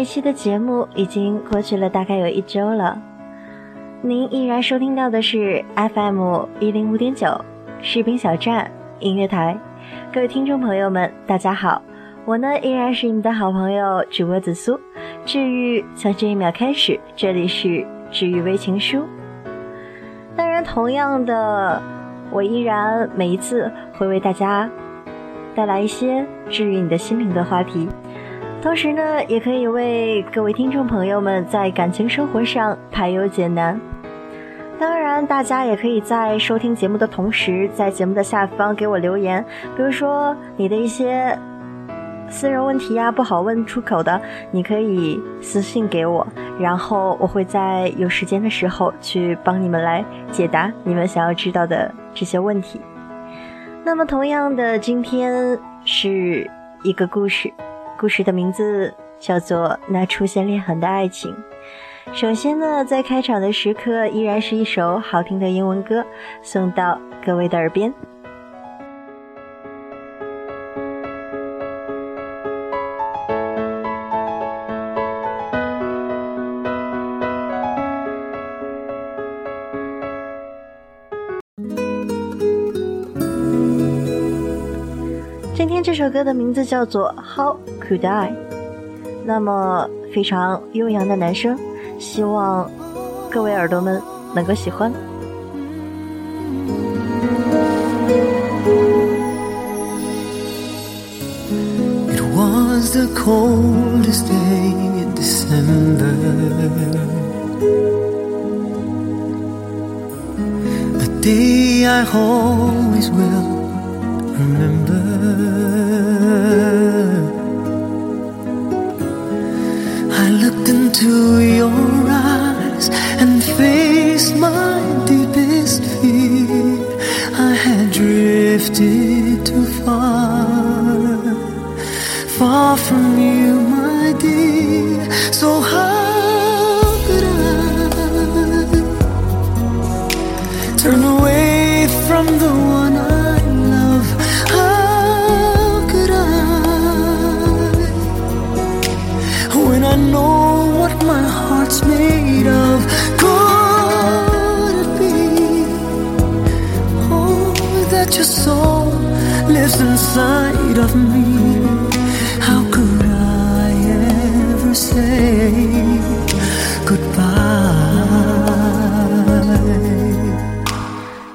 一期的节目已经过去了大概有一周了，您依然收听到的是 FM 一零五点九士兵小站音乐台。各位听众朋友们，大家好，我呢依然是你的好朋友主播紫苏。治愈从这一秒开始，这里是治愈微情书。当然，同样的，我依然每一次会为大家带来一些治愈你的心灵的话题。同时呢，也可以为各位听众朋友们在感情生活上排忧解难。当然，大家也可以在收听节目的同时，在节目的下方给我留言，比如说你的一些私人问题呀，不好问出口的，你可以私信给我，然后我会在有时间的时候去帮你们来解答你们想要知道的这些问题。那么，同样的，今天是一个故事。故事的名字叫做《那出现裂痕的爱情》。首先呢，在开场的时刻，依然是一首好听的英文歌，送到各位的耳边。首歌的名字叫做《How Could I》，那么非常悠扬的男声，希望各位耳朵们能够喜欢。It was the coldest day in December. A day I always will remember. I looked into your eyes and faced my deepest fear. I had drifted too far, far from you, my dear. So how could I turn away from the inside of me. How could I ever say goodbye?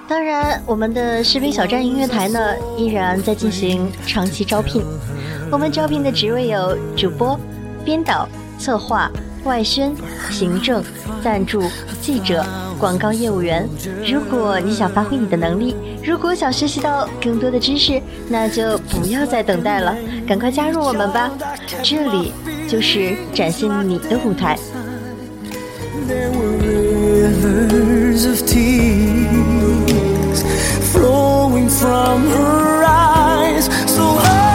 当然，我们的士兵小站音乐台呢，依然在进行长期招聘。我们招聘的职位有主播、编导、策划、外宣、行政、赞助、记者、广告业务员。如果你想发挥你的能力，如果想学习到更多的知识，那就不要再等待了，赶快加入我们吧！这里就是展现你的舞台。So high.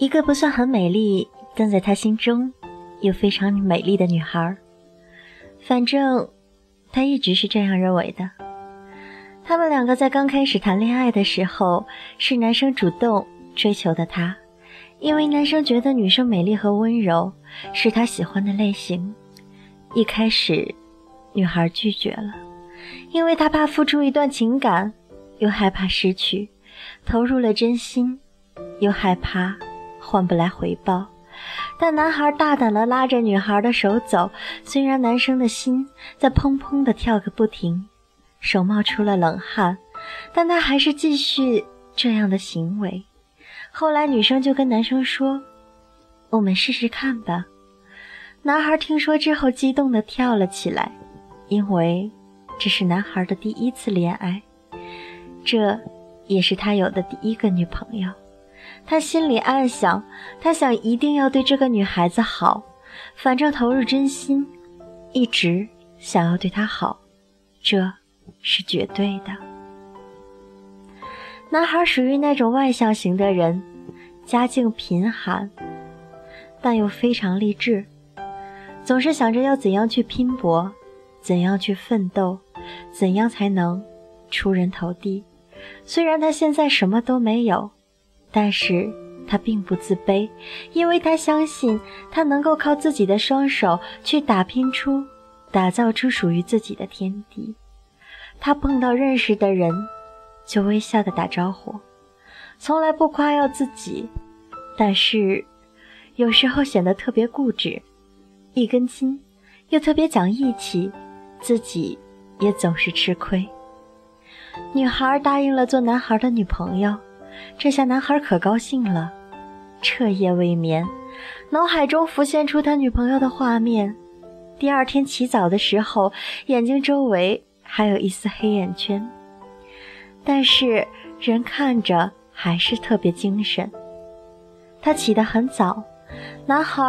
一个不算很美丽，但在他心中又非常美丽的女孩。反正他一直是这样认为的。他们两个在刚开始谈恋爱的时候，是男生主动追求的她，因为男生觉得女生美丽和温柔是他喜欢的类型。一开始，女孩拒绝了，因为她怕付出一段情感，又害怕失去；投入了真心，又害怕换不来回报。但男孩大胆地拉着女孩的手走，虽然男生的心在砰砰地跳个不停，手冒出了冷汗，但他还是继续这样的行为。后来女生就跟男生说：“我们试试看吧。”男孩听说之后，激动地跳了起来，因为这是男孩的第一次恋爱，这也是他有的第一个女朋友。他心里暗想，他想一定要对这个女孩子好，反正投入真心，一直想要对她好，这是绝对的。男孩属于那种外向型的人，家境贫寒，但又非常励志，总是想着要怎样去拼搏，怎样去奋斗，怎样才能出人头地。虽然他现在什么都没有。但是他并不自卑，因为他相信他能够靠自己的双手去打拼出、打造出属于自己的天地。他碰到认识的人，就微笑的打招呼，从来不夸耀自己，但是有时候显得特别固执，一根筋，又特别讲义气，自己也总是吃亏。女孩答应了做男孩的女朋友。这下男孩可高兴了，彻夜未眠，脑海中浮现出他女朋友的画面。第二天起早的时候，眼睛周围还有一丝黑眼圈，但是人看着还是特别精神。他起得很早，男孩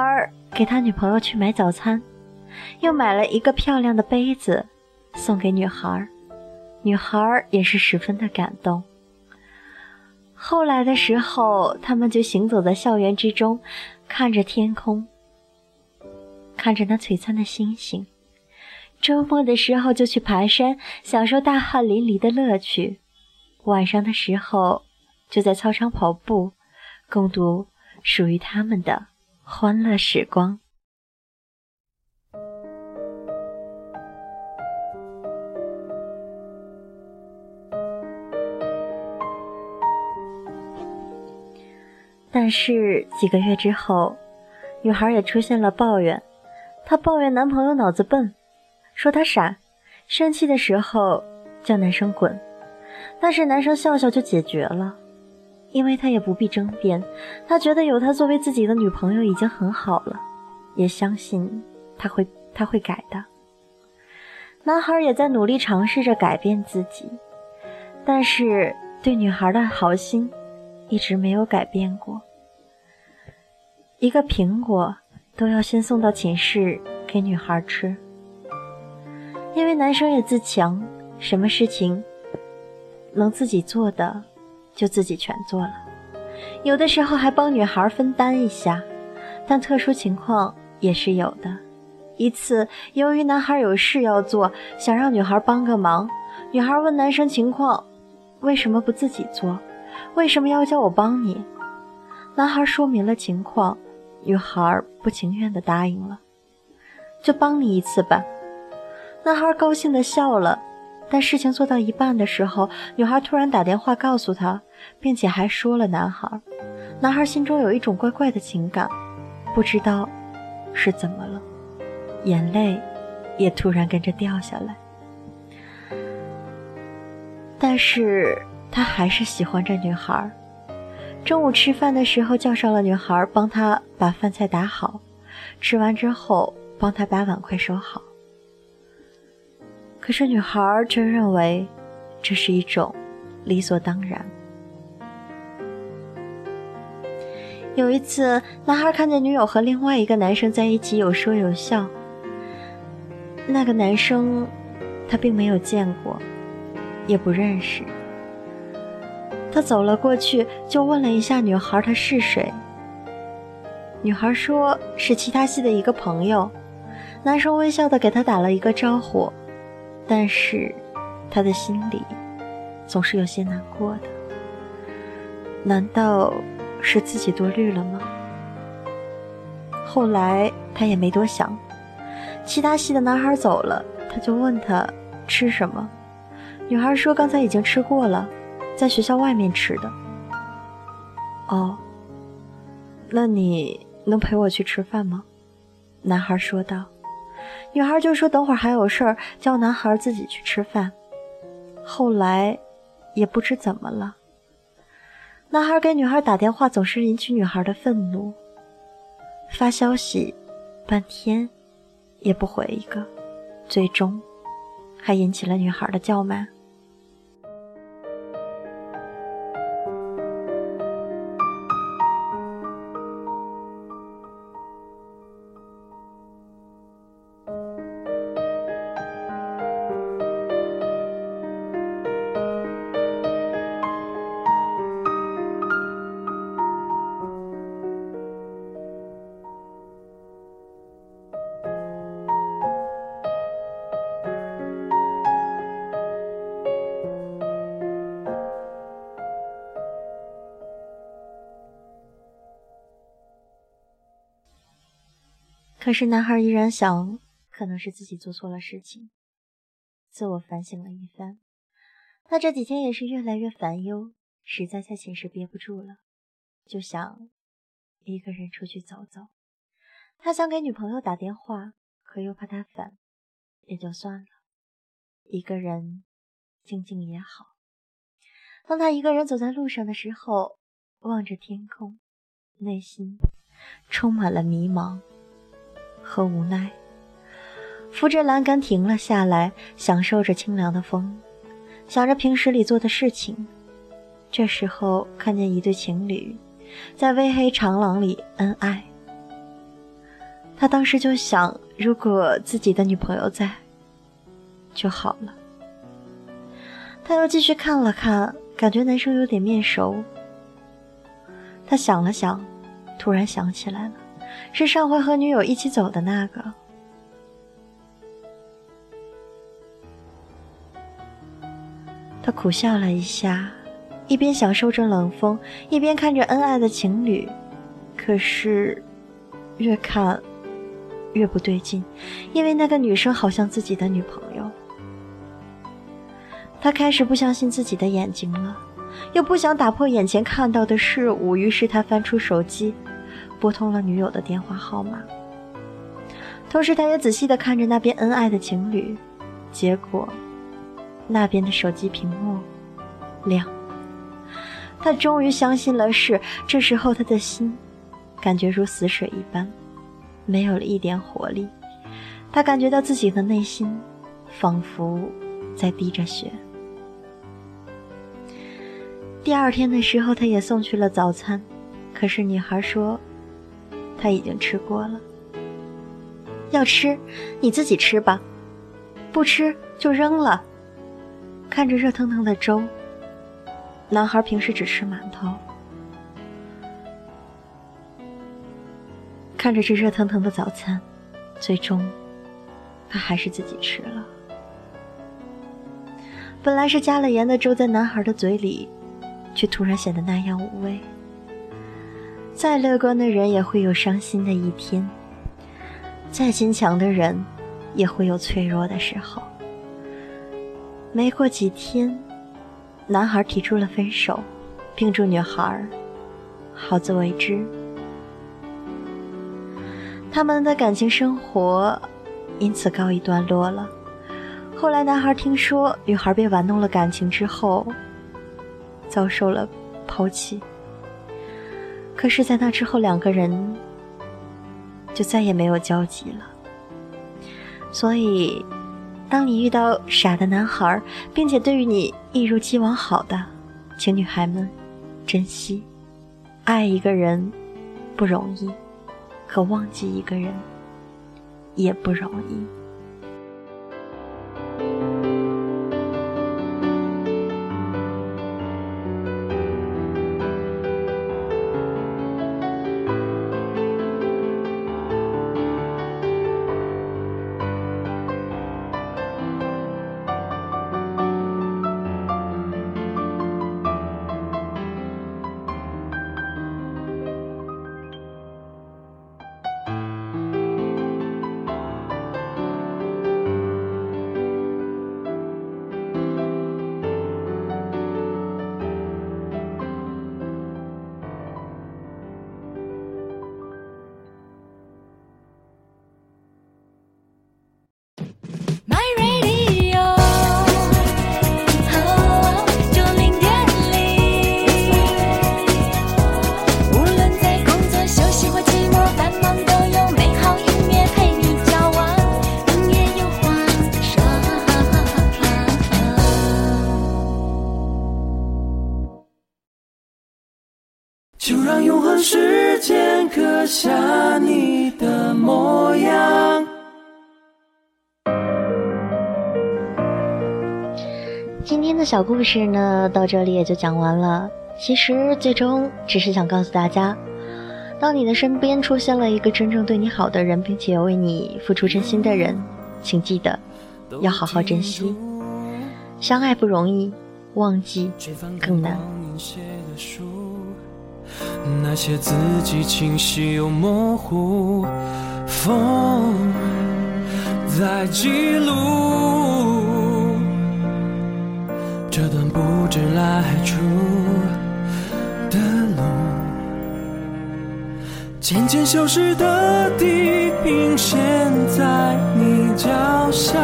给他女朋友去买早餐，又买了一个漂亮的杯子送给女孩，女孩也是十分的感动。后来的时候，他们就行走在校园之中，看着天空，看着那璀璨的星星。周末的时候就去爬山，享受大汗淋漓的乐趣；晚上的时候就在操场跑步，共度属于他们的欢乐时光。但是几个月之后，女孩也出现了抱怨。她抱怨男朋友脑子笨，说他傻，生气的时候叫男生滚。但是男生笑笑就解决了，因为他也不必争辩。他觉得有她作为自己的女朋友已经很好了，也相信他会他会改的。男孩也在努力尝试着改变自己，但是对女孩的好心。一直没有改变过。一个苹果都要先送到寝室给女孩吃，因为男生也自强，什么事情能自己做的就自己全做了，有的时候还帮女孩分担一下，但特殊情况也是有的，一次，由于男孩有事要做，想让女孩帮个忙，女孩问男生情况，为什么不自己做？为什么要叫我帮你？男孩说明了情况，女孩不情愿地答应了，就帮你一次吧。男孩高兴地笑了，但事情做到一半的时候，女孩突然打电话告诉他，并且还说了男孩。男孩心中有一种怪怪的情感，不知道是怎么了，眼泪也突然跟着掉下来。但是他还是喜欢这女孩。中午吃饭的时候，叫上了女孩，帮他把饭菜打好，吃完之后帮他把碗筷收好。可是女孩却认为这是一种理所当然。有一次，男孩看见女友和另外一个男生在一起有说有笑。那个男生，他并没有见过，也不认识。他走了过去，就问了一下女孩他是谁。女孩说是其他系的一个朋友。男生微笑的给他打了一个招呼。但是，他的心里总是有些难过的。难道是自己多虑了吗？后来他也没多想。其他系的男孩走了，他就问他吃什么。女孩说刚才已经吃过了，在学校外面吃的。哦，那你能陪我去吃饭吗？男孩说道。女孩就说：“等会儿还有事儿，叫男孩自己去吃饭。”后来，也不知怎么了，男孩给女孩打电话总是引起女孩的愤怒，发消息半天也不回一个，最终还引起了女孩的叫骂。可是男孩依然想，可能是自己做错了事情，自我反省了一番。他这几天也是越来越烦忧，实在在寝室憋不住了，就想一个人出去走走。他想给女朋友打电话，可又怕她烦，也就算了，一个人静静也好。当他一个人走在路上的时候，望着天空，内心充满了迷茫。和无奈，扶着栏杆停了下来，享受着清凉的风，想着平时里做的事情。这时候看见一对情侣在微黑长廊里恩爱，他当时就想，如果自己的女朋友在就好了。他又继续看了看，感觉男生有点面熟。他想了想，突然想起来了。是上回和女友一起走的那个。他苦笑了一下，一边享受着冷风，一边看着恩爱的情侣。可是，越看越不对劲，因为那个女生好像自己的女朋友。他开始不相信自己的眼睛了，又不想打破眼前看到的事物，于是他翻出手机。拨通了女友的电话号码，同时他也仔细地看着那边恩爱的情侣，结果那边的手机屏幕亮。他终于相信了是，这时候他的心感觉如死水一般，没有了一点活力。他感觉到自己的内心仿佛在滴着血。第二天的时候，他也送去了早餐，可是女孩说。他已经吃过了，要吃你自己吃吧，不吃就扔了。看着热腾腾的粥，男孩平时只吃馒头，看着这热腾腾的早餐，最终他还是自己吃了。本来是加了盐的粥，在男孩的嘴里，却突然显得那样无味。再乐观的人也会有伤心的一天，再坚强的人也会有脆弱的时候。没过几天，男孩提出了分手，并祝女孩好自为之。他们的感情生活因此告一段落了。后来，男孩听说女孩被玩弄了感情之后，遭受了抛弃。可是，在那之后，两个人就再也没有交集了。所以，当你遇到傻的男孩，并且对于你一如既往好的，请女孩们珍惜。爱一个人不容易，可忘记一个人也不容易。今天的小故事呢，到这里也就讲完了。其实最终只是想告诉大家，当你的身边出现了一个真正对你好的人，并且为你付出真心的人，请记得要好好珍惜。相爱不容易，忘记更难。那些字迹清晰又模糊，风在记录这段不知来处的路，渐渐消失的地平线在你脚下。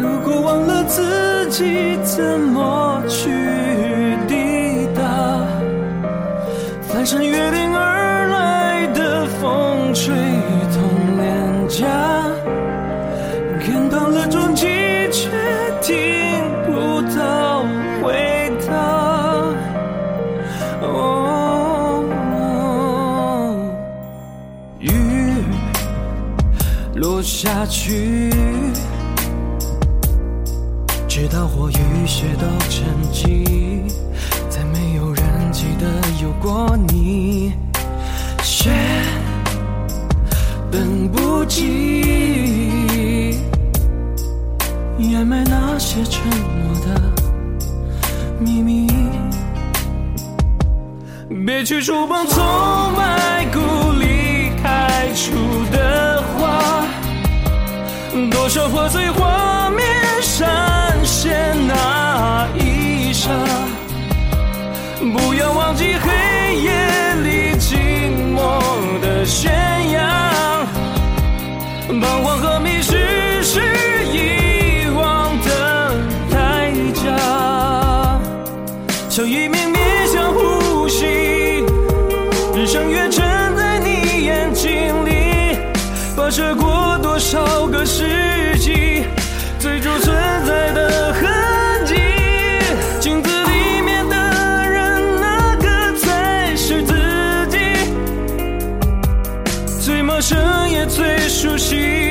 如果忘了自己怎么去抵达。翻山越岭而来的风吹痛脸颊，下去，直到我雨雪都沉寂。再没有人记得有过你，雪等不及掩埋那些沉默的秘密。别去触碰从白骨多少破碎画面闪现那一刹。不要忘记黑过多少个世纪最初存在的痕迹镜子里面的人那个才是自己。最陌生也最熟悉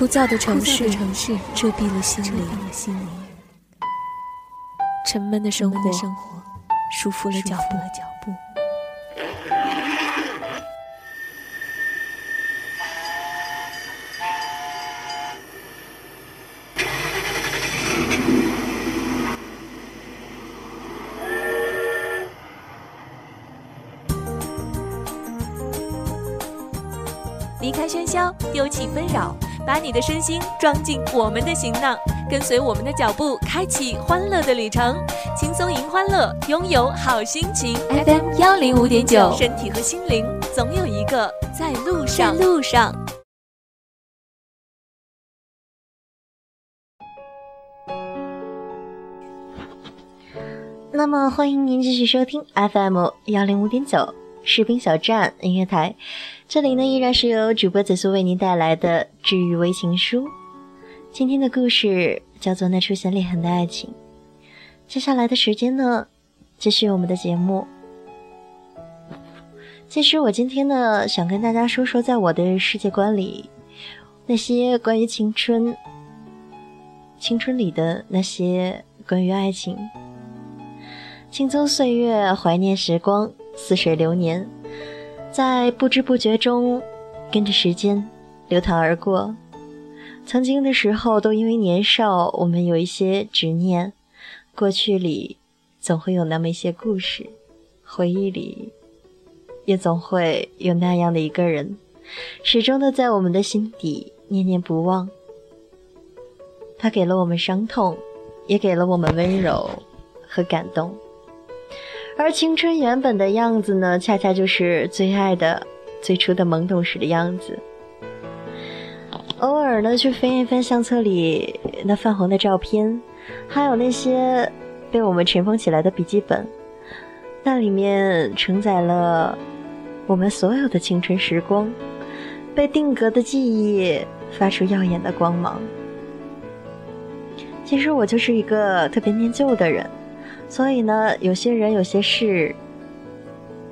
枯燥的城市遮蔽了心灵，沉闷的生活束缚了脚步。离开喧嚣，丢弃纷扰，把你的身心装进我们的行囊，跟随我们的脚步，开启欢乐的旅程。轻松迎欢乐，拥有好心情。FM 幺零五点九，身体和心灵总有一个在路上。在路上。那么，欢迎您继续收听 FM 幺零五点九士兵小站音乐台。这里呢，依然是由主播紫苏为您带来的治愈微情书。今天的故事叫做《那出现裂痕的爱情》。接下来的时间呢，继续我们的节目。其实我今天呢，想跟大家说说，在我的世界观里，那些关于青春、青春里的那些关于爱情。青葱岁月，怀念时光，似水流年。在不知不觉中，跟着时间流淌而过。曾经的时候，都因为年少，我们有一些执念。过去里总会有那么一些故事，回忆里也总会有那样的一个人，始终的在我们的心底念念不忘。他给了我们伤痛，也给了我们温柔和感动。而青春原本的样子呢，恰恰就是最爱的最初的懵懂时的样子。偶尔呢，去翻一翻相册里那泛黄的照片，还有那些被我们尘封起来的笔记本，那里面承载了我们所有的青春时光，被定格的记忆发出耀眼的光芒。其实我就是一个特别念旧的人。所以呢，有些人、有些事，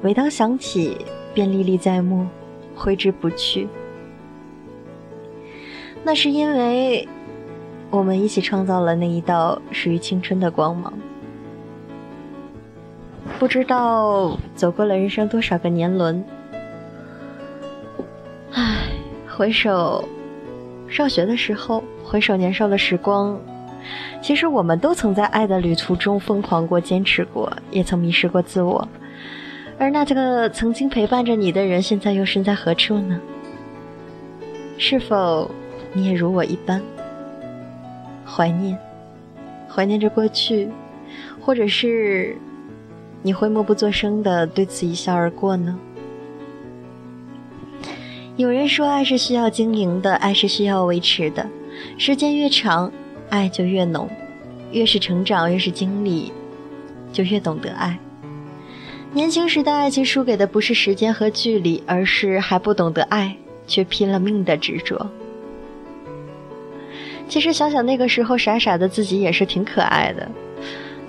每当想起，便历历在目，挥之不去。那是因为，我们一起创造了那一道属于青春的光芒。不知道走过了人生多少个年轮，唉，回首上学的时候，回首年少的时光。其实我们都曾在爱的旅途中疯狂过、坚持过，也曾迷失过自我。而那这个曾经陪伴着你的人，现在又身在何处呢？是否你也如我一般怀念，怀念着过去，或者是你会默不作声的对此一笑而过呢？有人说，爱是需要经营的，爱是需要维持的，时间越长。爱就越浓，越是成长，越是经历，就越懂得爱。年轻时的爱情输给的不是时间和距离，而是还不懂得爱却拼了命的执着。其实想想那个时候傻傻的自己也是挺可爱的。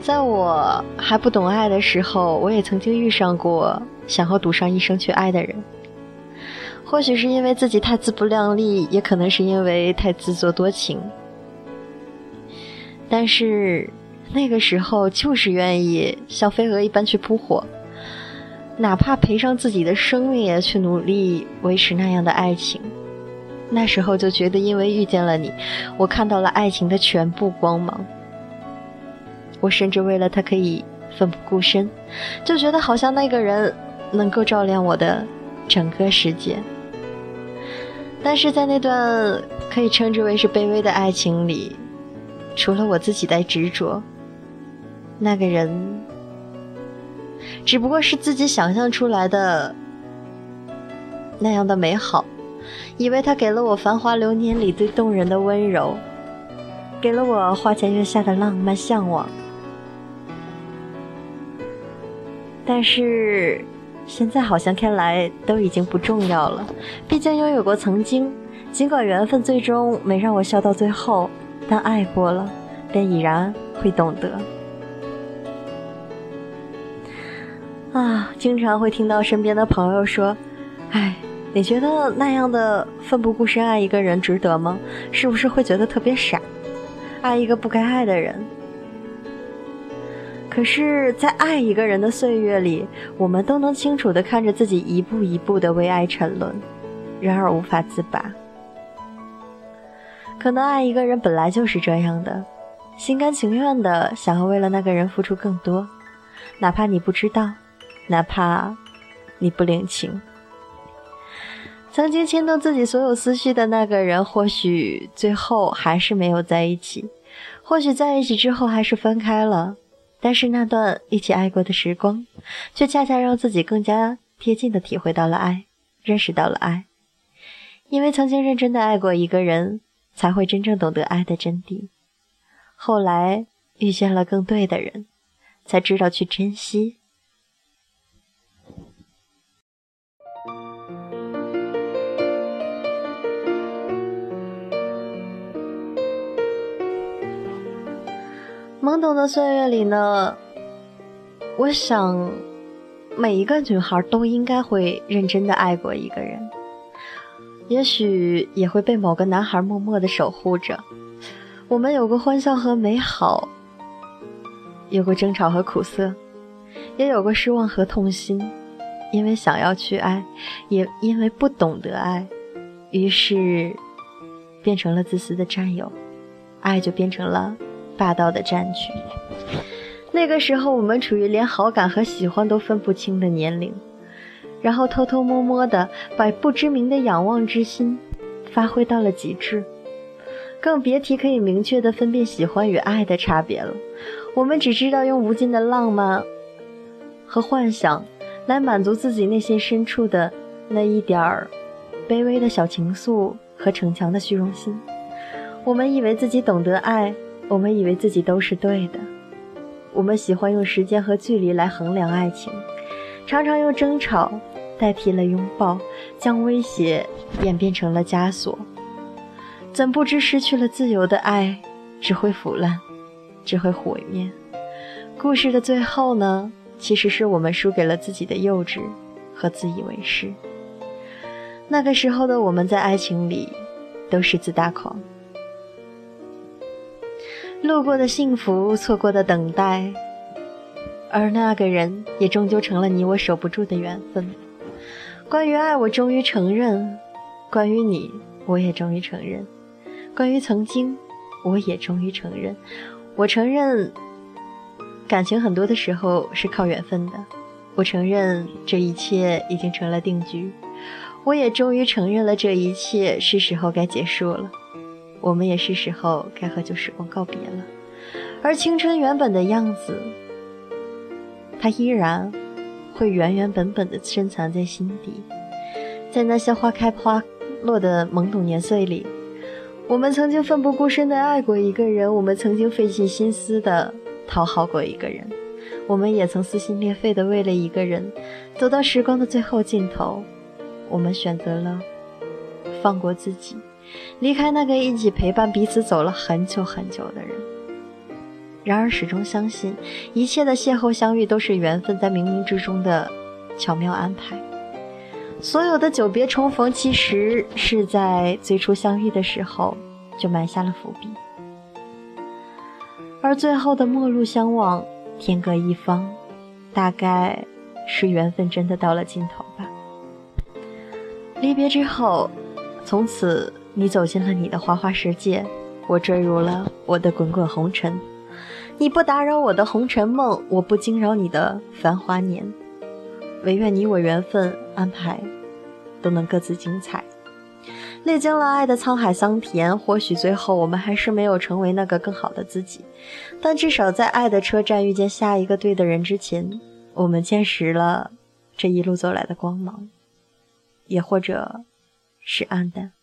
在我还不懂爱的时候，我也曾经遇上过想和赌上一生去爱的人。或许是因为自己太自不量力，也可能是因为太自作多情。但是那个时候就是愿意像飞蛾一般去扑火，哪怕赔上自己的生命也去努力维持那样的爱情。那时候就觉得，因为遇见了你，我看到了爱情的全部光芒。我甚至为了他可以奋不顾身，就觉得好像那个人能够照亮我的整个世界。但是在那段可以称之为是卑微的爱情里。除了我自己的执着，那个人只不过是自己想象出来的那样的美好，以为他给了我繁华流年里最动人的温柔，给了我花前月下的浪漫向往。但是现在好像看来都已经不重要了，毕竟拥有过曾经，尽管缘分最终没让我笑到最后。但爱过了，便已然会懂得。啊，经常会听到身边的朋友说：“哎，你觉得那样的奋不顾身爱一个人值得吗？是不是会觉得特别傻？爱一个不该爱的人。可是，在爱一个人的岁月里，我们都能清楚地看着自己一步一步地为爱沉沦，然而无法自拔。可能爱一个人本来就是这样的，心甘情愿的想要为了那个人付出更多，哪怕你不知道，哪怕你不领情。曾经牵动自己所有思绪的那个人，或许最后还是没有在一起，或许在一起之后还是分开了。但是那段一起爱过的时光，却恰恰让自己更加贴近的体会到了爱，认识到了爱。因为曾经认真的爱过一个人，才会真正懂得爱的真谛。后来遇见了更对的人，才知道去珍惜。懵懂的岁月里呢，我想，每一个女孩都应该会认真的爱过一个人，也许也会被某个男孩默默的守护着。我们有过欢笑和美好，有过争吵和苦涩，也有过失望和痛心。因为想要去爱，也因为不懂得爱，于是变成了自私的占有，爱就变成了。霸道的占据。那个时候，我们处于连好感和喜欢都分不清的年龄，然后偷偷摸摸的把不知名的仰望之心发挥到了极致，更别提可以明确的分辨喜欢与爱的差别了。我们只知道用无尽的浪漫和幻想来满足自己内心深处的那一点儿卑微的小情愫和逞强的虚荣心。我们以为自己懂得爱。我们以为自己都是对的，我们喜欢用时间和距离来衡量爱情，常常用争吵代替了拥抱，将威胁演变成了枷锁。怎不知失去了自由的爱，只会腐烂，只会毁灭。故事的最后呢，其实是我们输给了自己的幼稚和自以为是。那个时候的我们在爱情里，都是自大狂。路过的幸福，错过的等待，而那个人也终究成了你我守不住的缘分。关于爱，我终于承认；关于你，我也终于承认；关于曾经，我也终于承认。我承认，感情很多的时候是靠缘分的。我承认这一切已经成了定局。我也终于承认了这一切是时候该结束了。我们也是时候该和旧时光告别了，而青春原本的样子，它依然会原原本本的深藏在心底。在那些花开花落的懵懂年岁里，我们曾经奋不顾身的爱过一个人，我们曾经费尽心思的讨好过一个人，我们也曾撕心裂肺的为了一个人走到时光的最后尽头，我们选择了放过自己。离开那个一起陪伴彼此走了很久很久的人，然而始终相信，一切的邂逅相遇都是缘分在冥冥之中的巧妙安排。所有的久别重逢，其实是在最初相遇的时候就埋下了伏笔，而最后的陌路相望，天各一方，大概是缘分真的到了尽头吧。离别之后，从此。你走进了你的花花世界，我坠入了我的滚滚红尘。你不打扰我的红尘梦，我不惊扰你的繁华年。唯愿你我缘分安排都能各自精彩。历经了爱的沧海桑田，或许最后我们还是没有成为那个更好的自己，但至少在爱的车站遇见下一个对的人之前，我们见识了这一路走来的光芒，也或者是暗淡。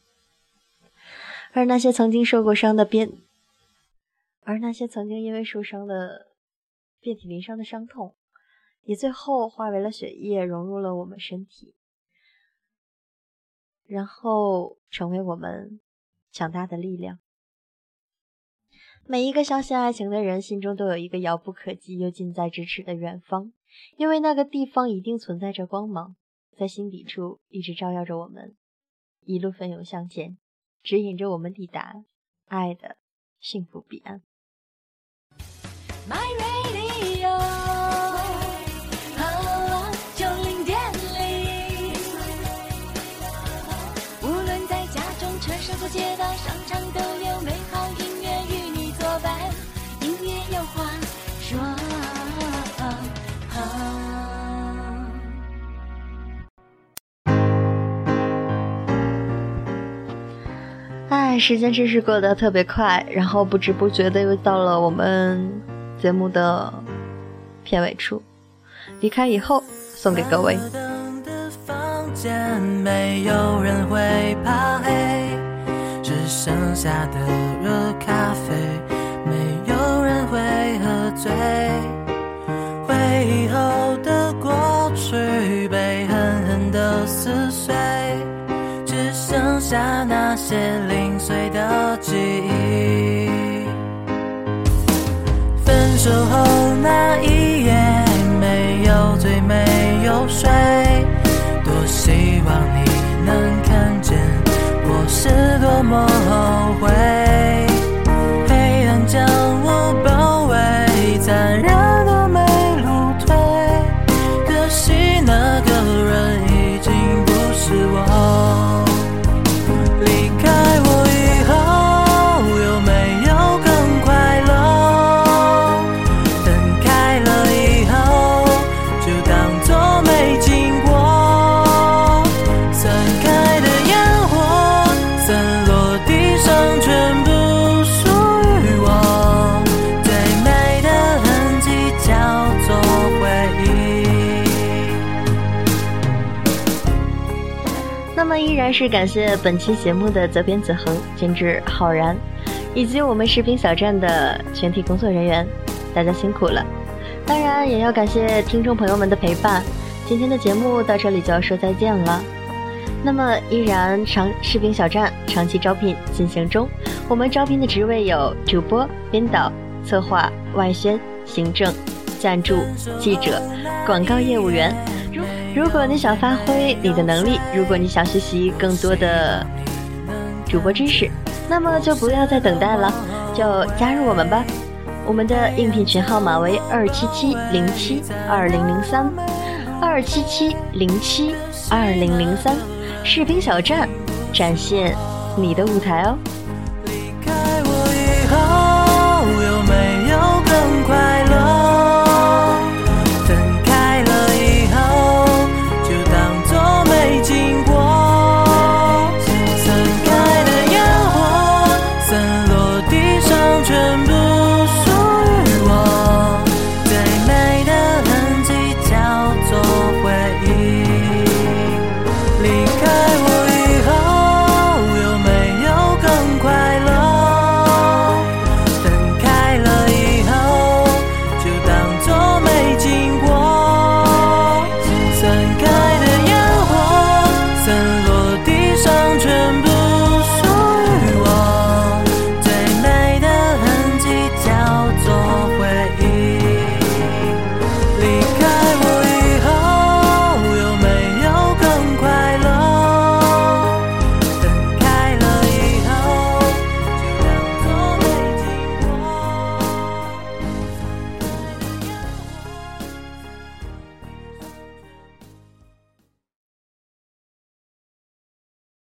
而那些曾经受过伤的边，而那些曾经因为受伤的遍体鳞伤的伤痛，也最后化为了血液，融入了我们身体，然后成为我们强大的力量。每一个相信爱情的人，心中都有一个遥不可及又近在咫尺的远方，因为那个地方一定存在着光芒，在心底处一直照耀着我们，一路奋勇向前，指引着我们抵达爱的幸福彼岸。My Radio，九零点零。无论在家中、车上或街道、商场，都有美好音乐与你作伴。音乐有话说。哎，时间真是过得特别快，然后不知不觉的又到了我们节目的片尾处。离开以后，送给各位。的房间没有人会怕黑，只剩下的热咖啡，没有人会喝醉。回忆后的过去被狠狠的撕碎，只剩下那些零碎的记忆。守候那一夜，没有醉，没有睡，多希望你能看见我是多么后悔。然是感谢本期节目的责编子恒、监制浩然，以及我们视频小站的全体工作人员，大家辛苦了。当然也要感谢听众朋友们的陪伴。今天的节目到这里就要说再见了。那么依然长视频小站长期招聘进行中，我们招聘的职位有主播、编导、策划、外宣、行政、赞助、记者、广告业务员。如果你想发挥你的能力，如果你想学习更多的主播知识，那么就不要再等待了，就加入我们吧。我们的应聘群号码为二七七零七二零零三，二七七零七二零零三，视频小站，展现你的舞台哦。